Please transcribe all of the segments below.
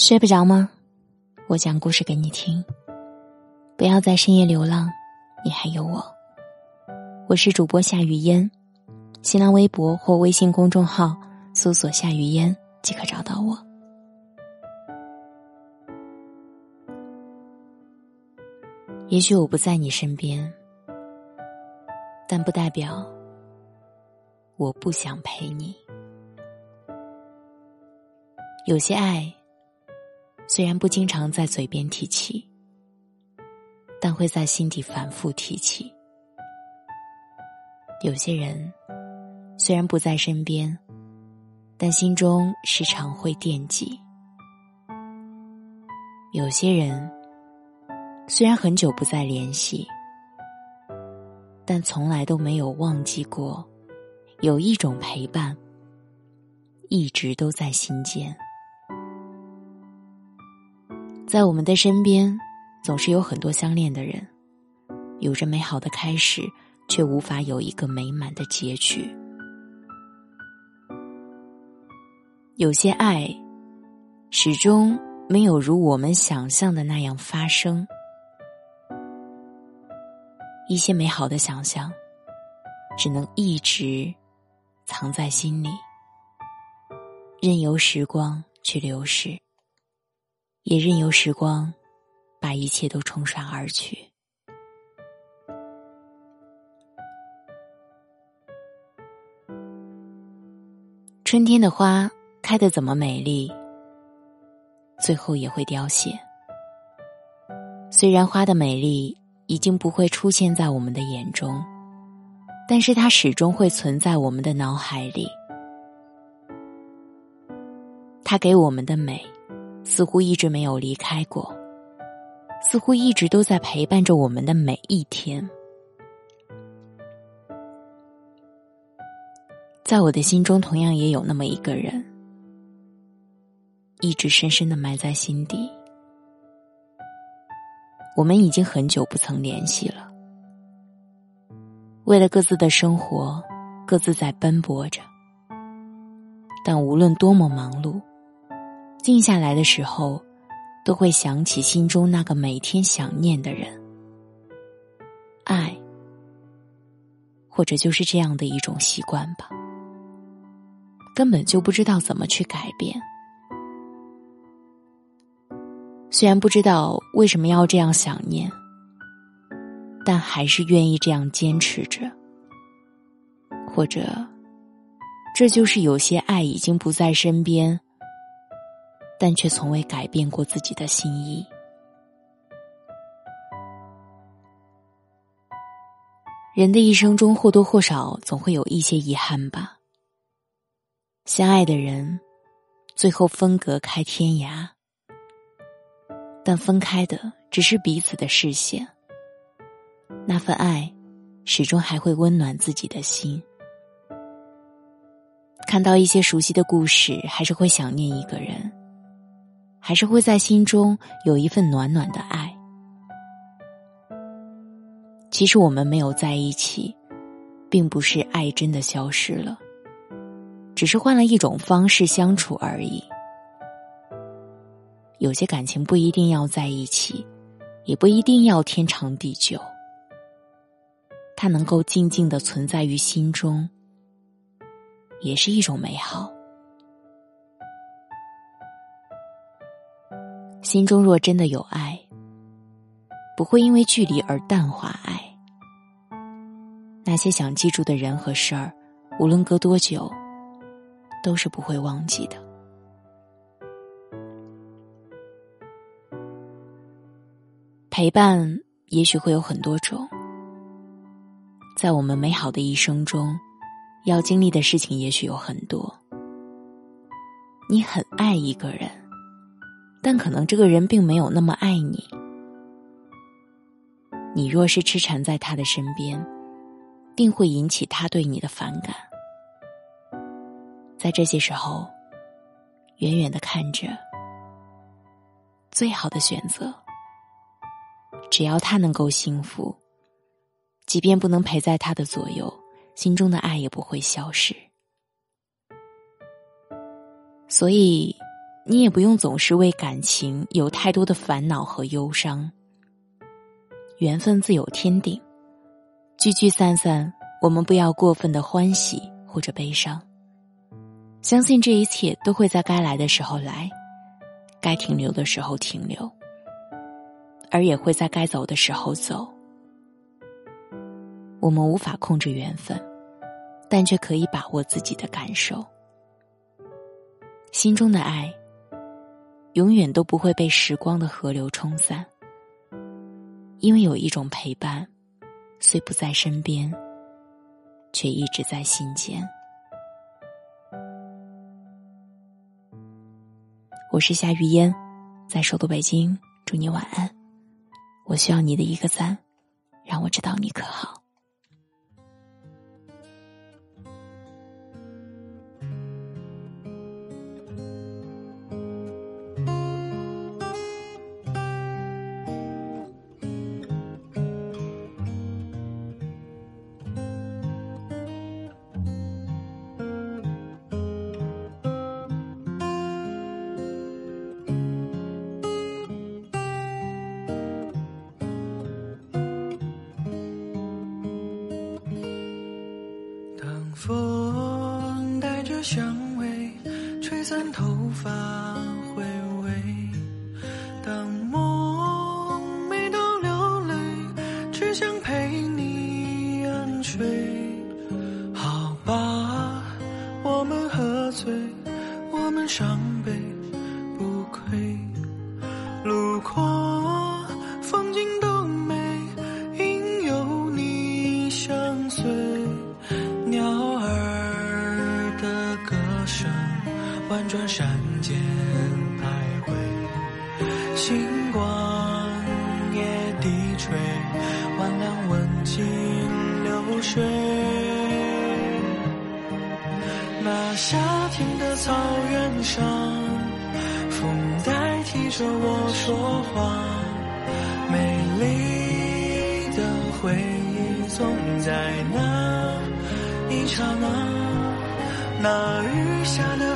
睡不着吗？我讲故事给你听。不要在深夜流浪，你还有我。我是主播夏雨嫣，新浪微博或微信公众号搜索“夏雨嫣”即可找到我。也许我不在你身边，但不代表我不想陪你。有些爱。虽然不经常在嘴边提起，但会在心底反复提起。有些人虽然不在身边，但心中时常会惦记。有些人虽然很久不再联系，但从来都没有忘记过，有一种陪伴一直都在心间。在我们的身边，总是有很多相恋的人，有着美好的开始，却无法有一个美满的结局。有些爱，始终没有如我们想象的那样发生。一些美好的想象，只能一直藏在心里，任由时光去流逝。也任由时光把一切都冲刷而去。春天的花开得怎么美丽，最后也会凋谢。虽然花的美丽已经不会出现在我们的眼中，但是它始终会存在我们的脑海里。它给我们的美。似乎一直没有离开过，似乎一直都在陪伴着我们的每一天。在我的心中，同样也有那么一个人，一直深深的埋在心底。我们已经很久不曾联系了，为了各自的生活，各自在奔波着。但无论多么忙碌。静下来的时候，都会想起心中那个每天想念的人。爱，或者就是这样的一种习惯吧。根本就不知道怎么去改变。虽然不知道为什么要这样想念，但还是愿意这样坚持着。或者，这就是有些爱已经不在身边。但却从未改变过自己的心意。人的一生中或多或少总会有一些遗憾吧。相爱的人，最后分隔开天涯，但分开的只是彼此的视线。那份爱，始终还会温暖自己的心。看到一些熟悉的故事，还是会想念一个人。还是会在心中有一份暖暖的爱。其实我们没有在一起，并不是爱真的消失了，只是换了一种方式相处而已。有些感情不一定要在一起，也不一定要天长地久，它能够静静的存在于心中，也是一种美好。心中若真的有爱，不会因为距离而淡化爱。那些想记住的人和事儿，无论隔多久，都是不会忘记的。陪伴也许会有很多种，在我们美好的一生中，要经历的事情也许有很多。你很爱一个人。但可能这个人并没有那么爱你。你若是痴缠在他的身边，定会引起他对你的反感。在这些时候，远远的看着，最好的选择。只要他能够幸福，即便不能陪在他的左右，心中的爱也不会消失。所以。你也不用总是为感情有太多的烦恼和忧伤。缘分自有天定，聚聚散散，我们不要过分的欢喜或者悲伤。相信这一切都会在该来的时候来，该停留的时候停留，而也会在该走的时候走。我们无法控制缘分，但却可以把握自己的感受。心中的爱，永远都不会被时光的河流冲散，因为有一种陪伴，虽不在身边，却一直在心间。我是夏雨嫣，在首都北京，祝你晚安。我需要你的一个赞，让我知道你可好。风带着香味吹散头发灰。湖水。那夏天的草原上，风代替着我说话，美丽的回忆总在那一刹那。那雨下的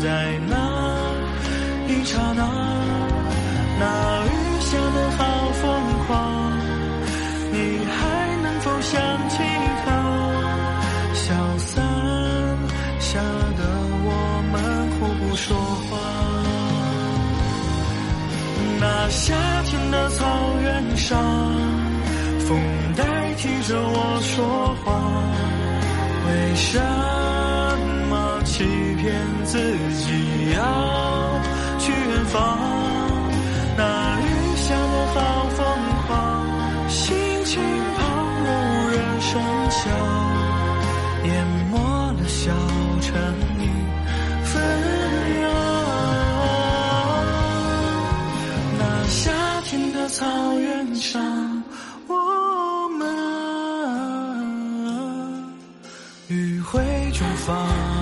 在那一刹那。那雨下的好疯狂，你还能否想起他？消散下的我们互不说话。那夏天的草原上。风代替着我说话，为什么欺骗自己要去远方那雨下的好疯狂心情旁若无人声响淹没了小城里纷扰那夏天的草原上我们迂回出发